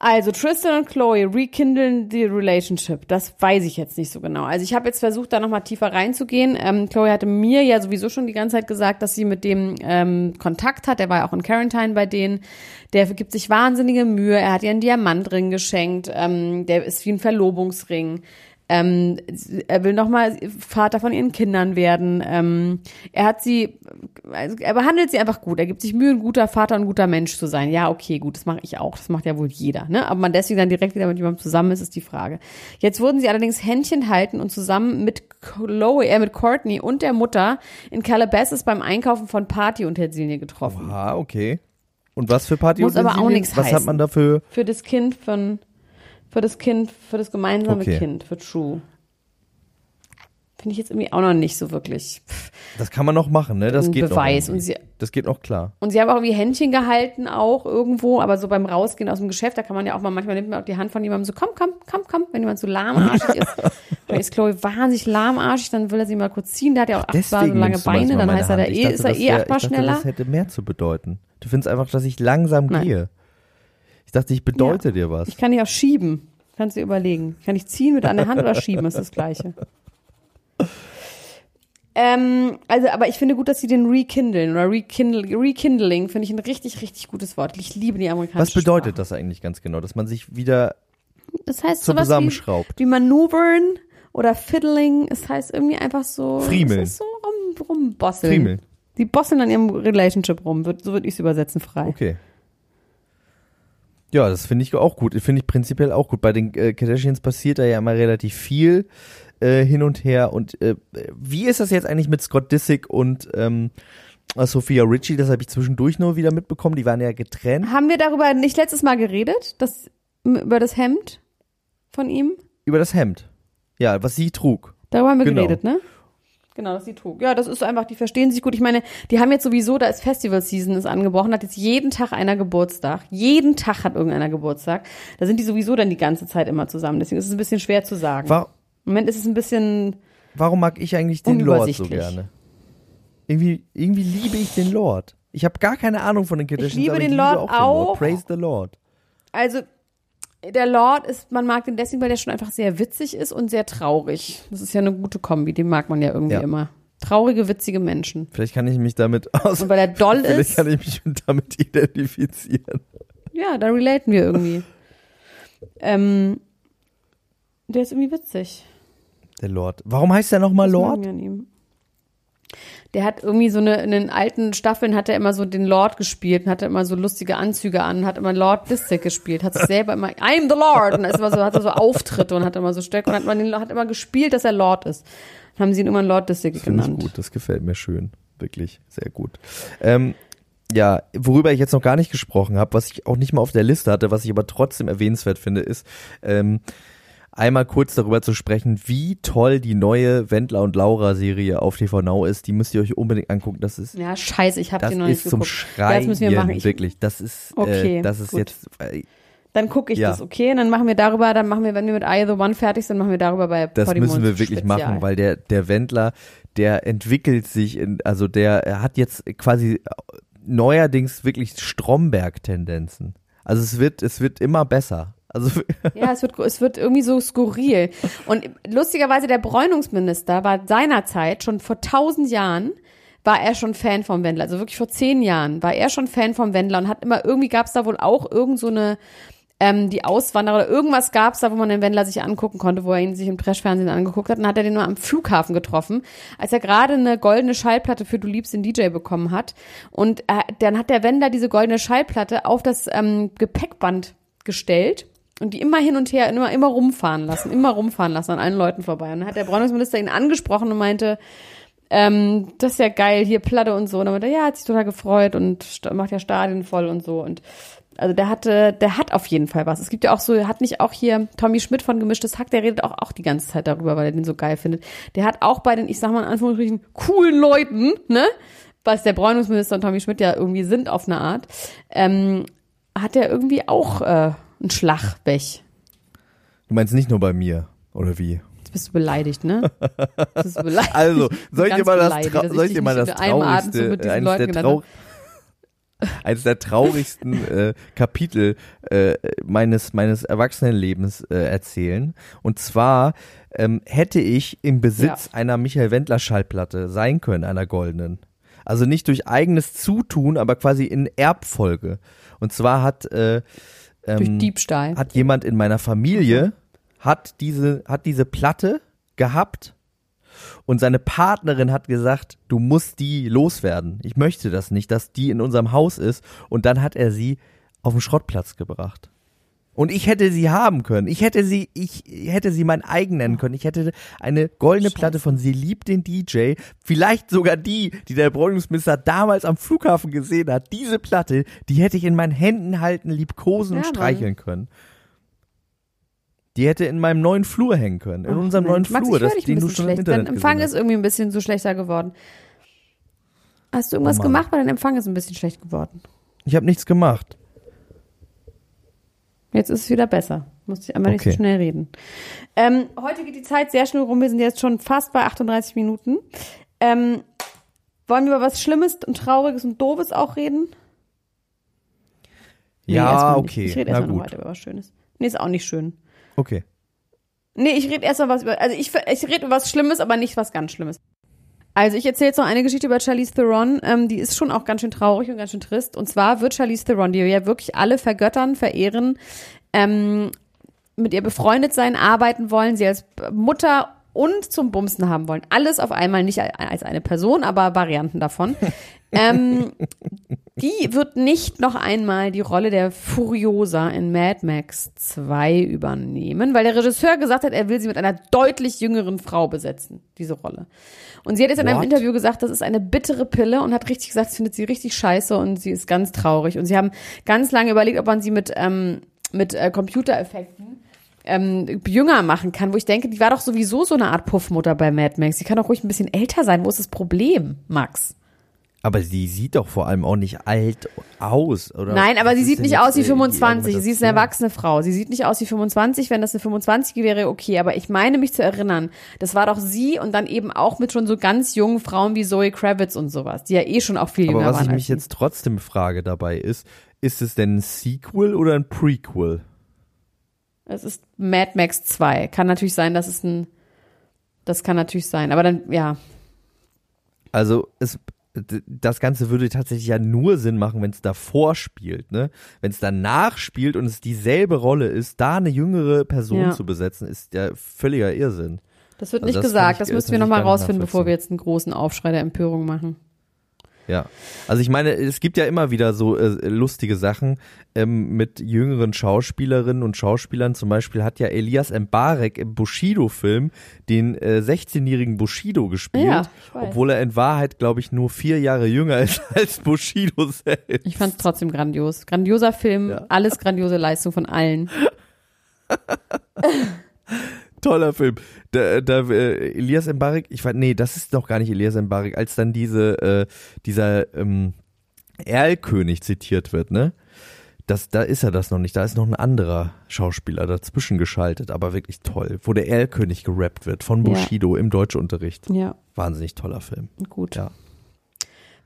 Also Tristan und Chloe rekindlen die Relationship. Das weiß ich jetzt nicht so genau. Also ich habe jetzt versucht, da nochmal tiefer reinzugehen. Ähm, Chloe hatte mir ja sowieso schon die ganze Zeit gesagt, dass sie mit dem ähm, Kontakt hat. Der war ja auch in Quarantine bei denen. Der gibt sich wahnsinnige Mühe. Er hat ihr einen Diamantring geschenkt. Ähm, der ist wie ein Verlobungsring. Ähm, er will nochmal Vater von ihren Kindern werden. Ähm, er hat sie, also er behandelt sie einfach gut. Er gibt sich Mühe, ein guter Vater und ein guter Mensch zu sein. Ja, okay, gut, das mache ich auch. Das macht ja wohl jeder. Ne? Aber man deswegen dann direkt wieder mit jemandem zusammen ist, ist die Frage. Jetzt wurden sie allerdings Händchen halten und zusammen mit Chloe, äh, mit Courtney und der Mutter in Calabasas beim Einkaufen von Partyutensilien getroffen. Ah, okay. Und was für Party Muss aber auch nichts Was hat heißen. man dafür? Für das Kind von Für das Kind, für das gemeinsame Okay. Kind, für True. Finde ich jetzt irgendwie auch noch nicht so wirklich. Das kann man noch machen, ne? Das geht Beweis. noch. Und sie-. Das geht noch klar. Und sie haben auch irgendwie Händchen gehalten, auch irgendwo, aber so beim Rausgehen aus dem Geschäft, da kann man ja auch mal, manchmal nimmt man auch die Hand von jemandem so, komm, komm, komm, komm, wenn jemand so lahmarschig ist. Dann ist Chloe wahnsinnig lahmarschig, dann will er sie mal kurz ziehen, der hat ja auch achtmal so lange Beine, dann heißt er, da eh, ist er eh dachte, schneller. Das hätte mehr zu bedeuten. Du findest einfach, dass ich langsam Nein. gehe. Ich dachte, ich bedeute Ja. dir was. Ich kann dich auch schieben. Kannst du dir überlegen. Kann ich ziehen mit der Hand oder schieben, ist das Gleiche. Ähm, also, aber ich finde gut, dass sie den rekindlen oder rekindle, rekindling finde ich ein richtig, richtig gutes Wort. Ich liebe die amerikanische Was bedeutet Sprache. das eigentlich ganz genau? Dass man sich wieder Das heißt so sowas wie, zusammenschraubt. wie Manövern oder Fiddling. Es heißt irgendwie einfach so. Friemeln. Es ist so rum, rumbosseln. Friemeln. Die bosseln an ihrem Relationship rum. So würde ich es übersetzen, frei. Okay. Ja, das finde ich auch gut. Finde ich prinzipiell auch gut. Bei den äh, Kardashians passiert da ja immer relativ viel äh, hin und her. Und äh, wie ist das jetzt eigentlich mit Scott Disick und ähm, Sophia Ritchie? Das habe ich zwischendurch nur wieder mitbekommen. Die waren ja getrennt. Haben wir darüber nicht letztes Mal geredet? Das, über das Hemd von ihm? Über das Hemd. Ja, was sie trug. Darüber haben wir Genau. geredet, ne? Genau, das ist die trug. Ja, das ist einfach, die verstehen sich gut. Ich meine, die haben jetzt sowieso, da ist Festival Season ist angebrochen, hat jetzt jeden Tag einer Geburtstag. Jeden Tag hat irgendeiner Geburtstag. Da sind die sowieso dann die ganze Zeit immer zusammen. Deswegen ist es ein bisschen schwer zu sagen. War, Im Moment ist es ein bisschen, warum mag ich eigentlich den Lord so gerne? Irgendwie, irgendwie liebe ich den Lord. Ich habe gar keine Ahnung von den Kardashians, liebe aber den ich Lord liebe auch, den auch. Lord. Praise the Lord. also, der Lord ist, man mag den deswegen, weil der schon einfach sehr witzig ist und sehr traurig. Das ist ja eine gute Kombi, die mag man ja irgendwie Ja. immer. Traurige, witzige Menschen. Vielleicht kann ich mich damit aus. Und weil er doll Vielleicht ist, kann ich mich damit identifizieren. Ja, da relaten wir irgendwie. ähm, der ist irgendwie witzig. Der Lord. Warum heißt der nochmal Lord? wir an ihm. Der hat irgendwie so eine, in den alten Staffeln hat er immer so den Lord gespielt und hatte immer so lustige Anzüge an, hat immer Lord Disick gespielt, hat sich selber immer, I'm the Lord, und ist immer so, hatte so Auftritte und hat immer so Stöcke und hat, man den, hat immer gespielt, dass er Lord ist. Dann haben sie ihn immer Lord Finde ich genannt. gut, das gefällt mir schön. Wirklich, sehr gut. Ähm, ja, worüber ich jetzt noch gar nicht gesprochen habe, was ich auch nicht mal auf der Liste hatte, was ich aber trotzdem erwähnenswert finde, ist ähm, einmal kurz darüber zu sprechen, wie toll die neue Wendler und Laura Serie auf TV Now ist. Die müsst ihr euch unbedingt angucken. Das ist Ja, scheiße, ich habe das den noch ist nicht zum geguckt. Schreien, Ja, das müssen wir machen. Ich, wirklich. Das ist, Okay, äh, das ist gut. jetzt. Äh, dann gucke ich Ja. das, okay? Und dann machen wir darüber, dann machen wir, wenn wir mit I the One fertig sind, machen wir darüber bei Das Podimo müssen wir wirklich Spezial. machen, weil der, der Wendler, der entwickelt sich in, also der er hat jetzt quasi neuerdings wirklich Stromberg-Tendenzen. Also es wird, es wird immer besser. Also Ja, es wird, es wird irgendwie so skurril. Und lustigerweise, der Bräunungsminister war seinerzeit, schon vor tausend Jahren, war er schon Fan vom Wendler. Also wirklich vor zehn Jahren war er schon Fan vom Wendler und hat immer, irgendwie gab es da wohl auch irgend so eine, ähm, die Auswanderer oder irgendwas gab es da, wo man den Wendler sich angucken konnte, wo er ihn sich im Trashfernsehen angeguckt hat. Und hat er den nur am Flughafen getroffen, als er gerade eine goldene Schallplatte für Du liebst den DJ bekommen hat. Und äh, dann hat der Wendler diese goldene Schallplatte auf das ähm, Gepäckband gestellt und die immer hin und her, immer, immer rumfahren lassen, immer rumfahren lassen an allen Leuten vorbei. Und dann hat der Bräunungsminister ihn angesprochen und meinte, ähm, das ist ja geil, hier Platte und so. Und dann meinte er, ja, hat sich total gefreut und macht ja Stadien voll und so. Und also der hatte, der hat auf jeden Fall was. Es gibt ja auch so, hat nicht auch hier Tommy Schmidt von Gemischtes Hack, der redet auch, auch die ganze Zeit darüber, weil er den so geil findet. Der hat auch bei den, ich sag mal in Anführungsstrichen, coolen Leuten, ne? Was der Bräunungsminister und Tommy Schmidt ja irgendwie sind auf eine Art, ähm, hat er irgendwie auch äh, einen Schlag weg. du meinst nicht nur bei mir oder wie? Jetzt bist du beleidigt, ne? Du beleidigt. Also soll ich dir mal das, ich soll ich dir mal das traurigste, diesen eines Leuten der trau eines der traurigsten äh, Kapitel äh, meines meines Erwachsenenlebens äh, erzählen. Und zwar ähm, hätte ich im Besitz einer Michael Wendler Schallplatte sein können, einer goldenen. Also nicht durch eigenes Zutun, aber quasi in Erbfolge. Und zwar hat äh, Durch ähm, Diebstahl. hat jemand in meiner Familie hat diese hat diese Platte gehabt und seine Partnerin hat gesagt, du musst die loswerden. Ich möchte das nicht, dass die in unserem Haus ist und dann hat er sie auf den Schrottplatz gebracht. Und ich hätte sie haben können. Ich hätte sie, ich hätte sie mein eigen nennen können. Ich hätte eine goldene Platte von Sie liebt den DJ. Vielleicht sogar die, die der Bräunungsminister damals am Flughafen gesehen hat. Diese Platte, die hätte ich in meinen Händen halten, liebkosen und Ja, Mann. streicheln können. Die hätte in meinem neuen Flur hängen können. In Ach, unserem neuen Max, Flur, das, den du schon im schlecht. Internet Dein Empfang ist irgendwie ein bisschen so schlechter geworden. Hast du irgendwas Oh Mann. gemacht, weil dein Empfang ist ein bisschen schlecht geworden? Ich habe nichts gemacht. Jetzt ist es wieder besser. Musste ich einmal nicht so Okay. schnell reden. Ähm, heute geht die Zeit sehr schnell rum. Wir sind jetzt schon fast bei 38 Minuten. Ähm, wollen wir über was Schlimmes und Trauriges und Doofes auch reden? Nee, ja, erstmal nicht. okay. Ich rede erstmal noch weiter über was Schönes. Nee, ist auch nicht schön. Okay. Nee, ich rede erstmal was über. Also ich, ich rede über was Schlimmes, aber nicht was ganz Schlimmes. Also ich erzähle jetzt noch eine Geschichte über Charlize Theron. Ähm, die ist schon auch ganz schön traurig und ganz schön trist. Und zwar wird Charlize Theron, die wir ja wirklich alle vergöttern, verehren, ähm, mit ihr befreundet sein, arbeiten wollen, sie als Mutter und zum Bumsen haben wollen. Alles auf einmal, nicht als eine Person, aber Varianten davon. ähm, die wird nicht noch einmal die Rolle der Furiosa in Mad Max 2 übernehmen, weil der Regisseur gesagt hat, er will sie mit einer deutlich jüngeren Frau besetzen, diese Rolle. Und sie hat jetzt in einem What? Interview gesagt, das ist eine bittere Pille und hat richtig gesagt, sie findet sie richtig scheiße und sie ist ganz traurig. Und sie haben ganz lange überlegt, ob man sie mit, ähm, mit äh, Computereffekten ähm, jünger machen kann, wo ich denke, die war doch sowieso so eine Art Puffmutter bei Mad Max. Die kann doch ruhig ein bisschen älter sein. Wo ist das Problem, Max? Aber sie sieht doch vor allem auch nicht alt aus, oder? Nein, aber sie sieht nicht aus wie äh, die 25. Sie ist eine erwachsene Frau. Sie sieht nicht aus wie 25. Wenn das eine 25 wäre, okay. Aber ich meine mich zu erinnern, das war doch sie und dann eben auch mit schon so ganz jungen Frauen wie Zoe Kravitz und sowas, die ja eh schon auch viel jünger Aber was waren. ich mich jetzt trotzdem frage dabei ist, ist es denn ein Sequel oder ein Prequel? Es ist Mad Max 2. Kann natürlich sein, dass es ein. Das kann natürlich sein. Aber dann, ja. Also es, das Ganze würde tatsächlich ja nur Sinn machen, wenn es davor spielt, ne? Wenn es danach spielt und es dieselbe Rolle ist, da eine jüngere Person Ja. zu besetzen, ist ja völliger Irrsinn. Das wird Also nicht das gesagt. Das müssen wir nochmal rausfinden, bevor wir jetzt einen großen Aufschrei der Empörung machen. Ja. Also ich meine, es gibt ja immer wieder so äh, lustige Sachen ähm, mit jüngeren Schauspielerinnen und Schauspielern. Zum Beispiel hat ja Elias Mbarek im Bushido-Film den äh, 16-jährigen Bushido gespielt, Ja, obwohl er in Wahrheit, glaube ich, nur vier Jahre jünger ist als Bushido selbst. Ich fand es trotzdem grandios. Grandioser Film, Ja. alles grandiose Leistung von allen. Toller Film. Da, da äh, Elias Mbarek, ich fand, nee, das ist doch gar nicht Elias Mbarek, als dann diese, äh, dieser ähm, Erlkönig zitiert wird, ne? Das, da ist er das noch nicht. Da ist noch ein anderer Schauspieler dazwischen geschaltet, aber wirklich toll, wo der Erlkönig gerappt wird von Ja. Bushido im Deutschunterricht. Ja, Wahnsinnig toller Film. gut. Ja.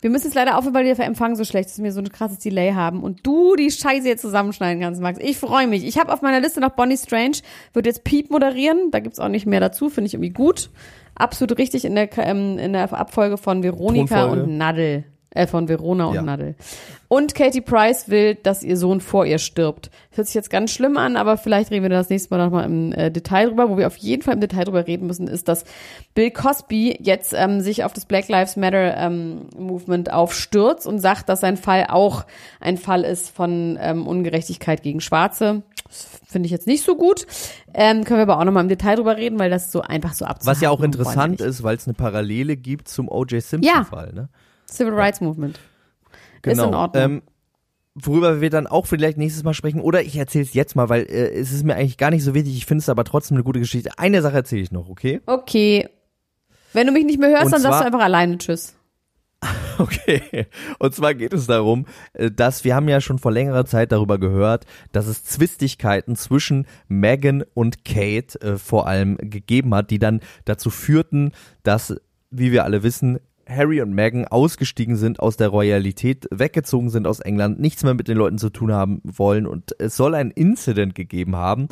Wir müssen jetzt leider aufhören, weil der Empfang so schlecht ist, dass wir so ein krasses Delay haben und du die Scheiße jetzt zusammenschneiden kannst, Max. Ich freue mich. Ich habe auf meiner Liste noch Bonnie Strange, wird jetzt Pete moderieren. Da gibt's auch nicht mehr dazu, finde ich irgendwie gut. Absolut richtig in der, ähm, in der Abfolge von Veronika Thronfolge. und Nadel. Äh, von Verona und Ja. Nadel. Und Katie Price will, dass ihr Sohn vor ihr stirbt. Hört sich jetzt ganz schlimm an, aber vielleicht reden wir da das nächste Mal nochmal im äh, Detail drüber. Wo wir auf jeden Fall im Detail drüber reden müssen, ist, dass Bill Cosby jetzt ähm, sich auf das Black Lives Matter ähm, Movement aufstürzt und sagt, dass sein Fall auch ein Fall ist von ähm, Ungerechtigkeit gegen Schwarze. Das finde ich jetzt nicht so gut. Ähm, können wir aber auch nochmal im Detail drüber reden, weil das so einfach so abzuhaken Was ja auch interessant ist, weil es eine Parallele gibt zum O.J. Ja. Simpson-Fall, ne? Civil Rights Movement. Genau. Ist in Ordnung. Ähm, worüber wir dann auch vielleicht nächstes Mal sprechen, oder ich erzähle es jetzt mal, weil äh, es ist mir eigentlich gar nicht so wichtig, ich finde es aber trotzdem eine gute Geschichte. Eine Sache erzähle ich noch, okay? Okay. Wenn du mich nicht mehr hörst, Und dann sagst du einfach alleine Tschüss. Okay. Und zwar geht es darum, äh, dass wir haben ja schon vor längerer Zeit darüber gehört, dass es Zwistigkeiten zwischen Meghan und Kate äh, vor allem gegeben hat, die dann dazu führten, dass, wie wir alle wissen, Harry und Meghan ausgestiegen sind aus der Royalität, weggezogen sind aus England, nichts mehr mit den Leuten zu tun haben wollen und es soll ein Incident gegeben haben,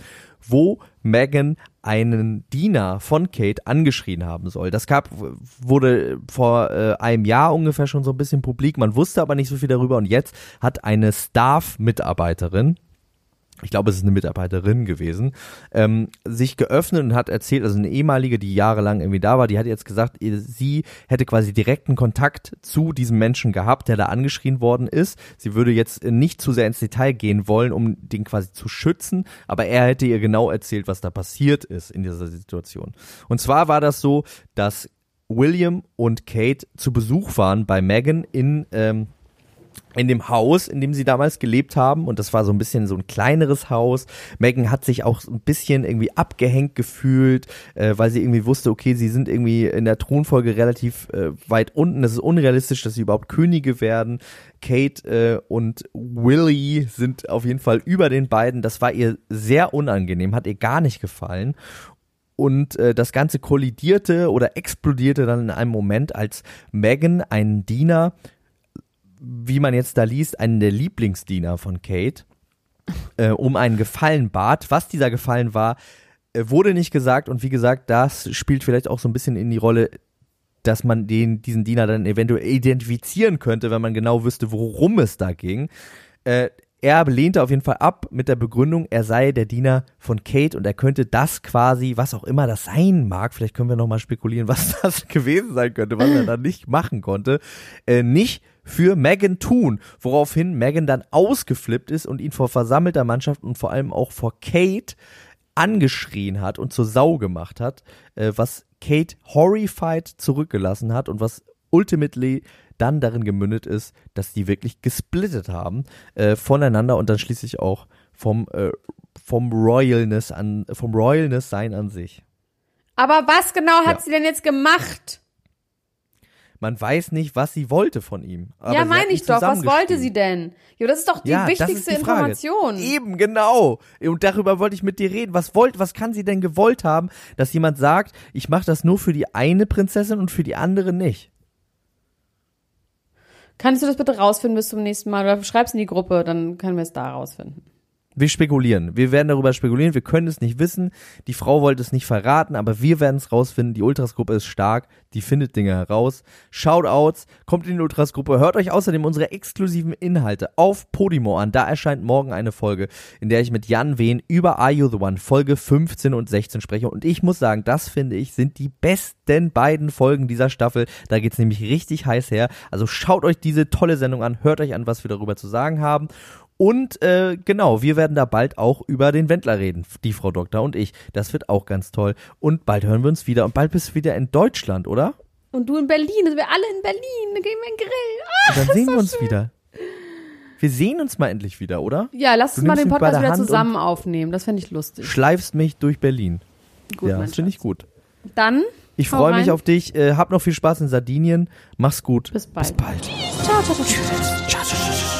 wo Meghan einen Diener von Kate angeschrien haben soll. Das gab, wurde vor äh, einem Jahr ungefähr schon so ein bisschen publik, man wusste aber nicht so viel darüber und jetzt hat eine Staff-Mitarbeiterin, ich glaube, es ist eine Mitarbeiterin gewesen, ähm, sich geöffnet und hat erzählt, also eine ehemalige, die jahrelang irgendwie da war, die hat jetzt gesagt, sie hätte quasi direkten Kontakt zu diesem Menschen gehabt, der da angeschrien worden ist. Sie würde jetzt nicht zu sehr ins Detail gehen wollen, um den quasi zu schützen, aber er hätte ihr genau erzählt, was da passiert ist in dieser Situation. Und zwar war das so, dass William und Kate zu Besuch waren bei Meghan in ähm, in dem Haus, in dem sie damals gelebt haben. Und das war so ein bisschen so ein kleineres Haus. Megan hat sich auch ein bisschen irgendwie abgehängt gefühlt, äh, weil sie irgendwie wusste, okay, sie sind irgendwie in der Thronfolge relativ äh, weit unten. Es ist unrealistisch, dass sie überhaupt Könige werden. Kate äh, und Willie sind auf jeden Fall über den beiden. Das war ihr sehr unangenehm, hat ihr gar nicht gefallen. Und äh, das Ganze kollidierte oder explodierte dann in einem Moment, als Megan einen Diener wie man jetzt da liest, einen der Lieblingsdiener von Kate, äh, um einen Gefallen bat. Was dieser Gefallen war, äh, wurde nicht gesagt und wie gesagt, das spielt vielleicht auch so ein bisschen in die Rolle, dass man den, diesen Diener dann eventuell identifizieren könnte, wenn man genau wüsste, worum es da ging. Äh, er lehnte auf jeden Fall ab mit der Begründung, er sei der Diener von Kate und er könnte das quasi, was auch immer das sein mag, vielleicht können wir nochmal spekulieren, was das gewesen sein könnte, was er dann nicht machen konnte, äh, nicht für Megan tun, woraufhin Megan dann ausgeflippt ist und ihn vor versammelter Mannschaft und vor allem auch vor Kate angeschrien hat und zur Sau gemacht hat, äh, was Kate horrified zurückgelassen hat und was ultimately dann darin gemündet ist, dass die wirklich gesplittet haben äh, voneinander und dann schließlich auch vom äh, vom Royalness an vom Royalness sein an sich. Aber was genau hat Ja. sie denn jetzt gemacht? Man weiß nicht, was sie wollte von ihm. Ja, meine ich doch. Was wollte sie denn? Jo, das ist doch die Ja, wichtigste die. Information. Eben, genau. Und darüber wollte ich mit dir reden. Was wollt, was kann sie denn gewollt haben, dass jemand sagt, ich mache das nur für die eine Prinzessin und für die andere nicht? Kannst du das bitte rausfinden bis zum nächsten Mal? Oder schreib's in die Gruppe, dann können wir es da rausfinden. Wir spekulieren. Wir werden darüber spekulieren. Wir können es nicht wissen. Die Frau wollte es nicht verraten, aber wir werden es rausfinden. Die Ultras-Gruppe ist stark. Die findet Dinge heraus. Shoutouts. Kommt in die Ultras-Gruppe. Hört euch außerdem unsere exklusiven Inhalte auf Podimo an. Da erscheint morgen eine Folge, in der ich mit Jan Wehn über Are You the One Folge 15 und 16 spreche. Und ich muss sagen, das finde ich sind die besten beiden Folgen dieser Staffel. Da geht's nämlich richtig heiß her. Also schaut euch diese tolle Sendung an. Hört euch an, was wir darüber zu sagen haben. Und äh, genau, wir werden da bald auch über den Wendler reden, die Frau Doktor und ich. Das wird auch ganz toll. Und bald hören wir uns wieder. Und bald bist du wieder in Deutschland, oder? Und du in Berlin, sind wir alle in Berlin, dann gehen wir in den Grill. Ah, Und dann sehen wir uns schön. wieder. Wir sehen uns mal endlich wieder, oder? Ja, lass uns mal den Podcast der wieder Hand zusammen aufnehmen. Das fände ich lustig. Schleifst mich durch Berlin. Gut, ja, das finde ich gut. Dann Ich freue mich auf dich. Äh, hab noch viel Spaß in Sardinien. Mach's gut. Bis bald. Bis bald. Ciao, ciao, ciao.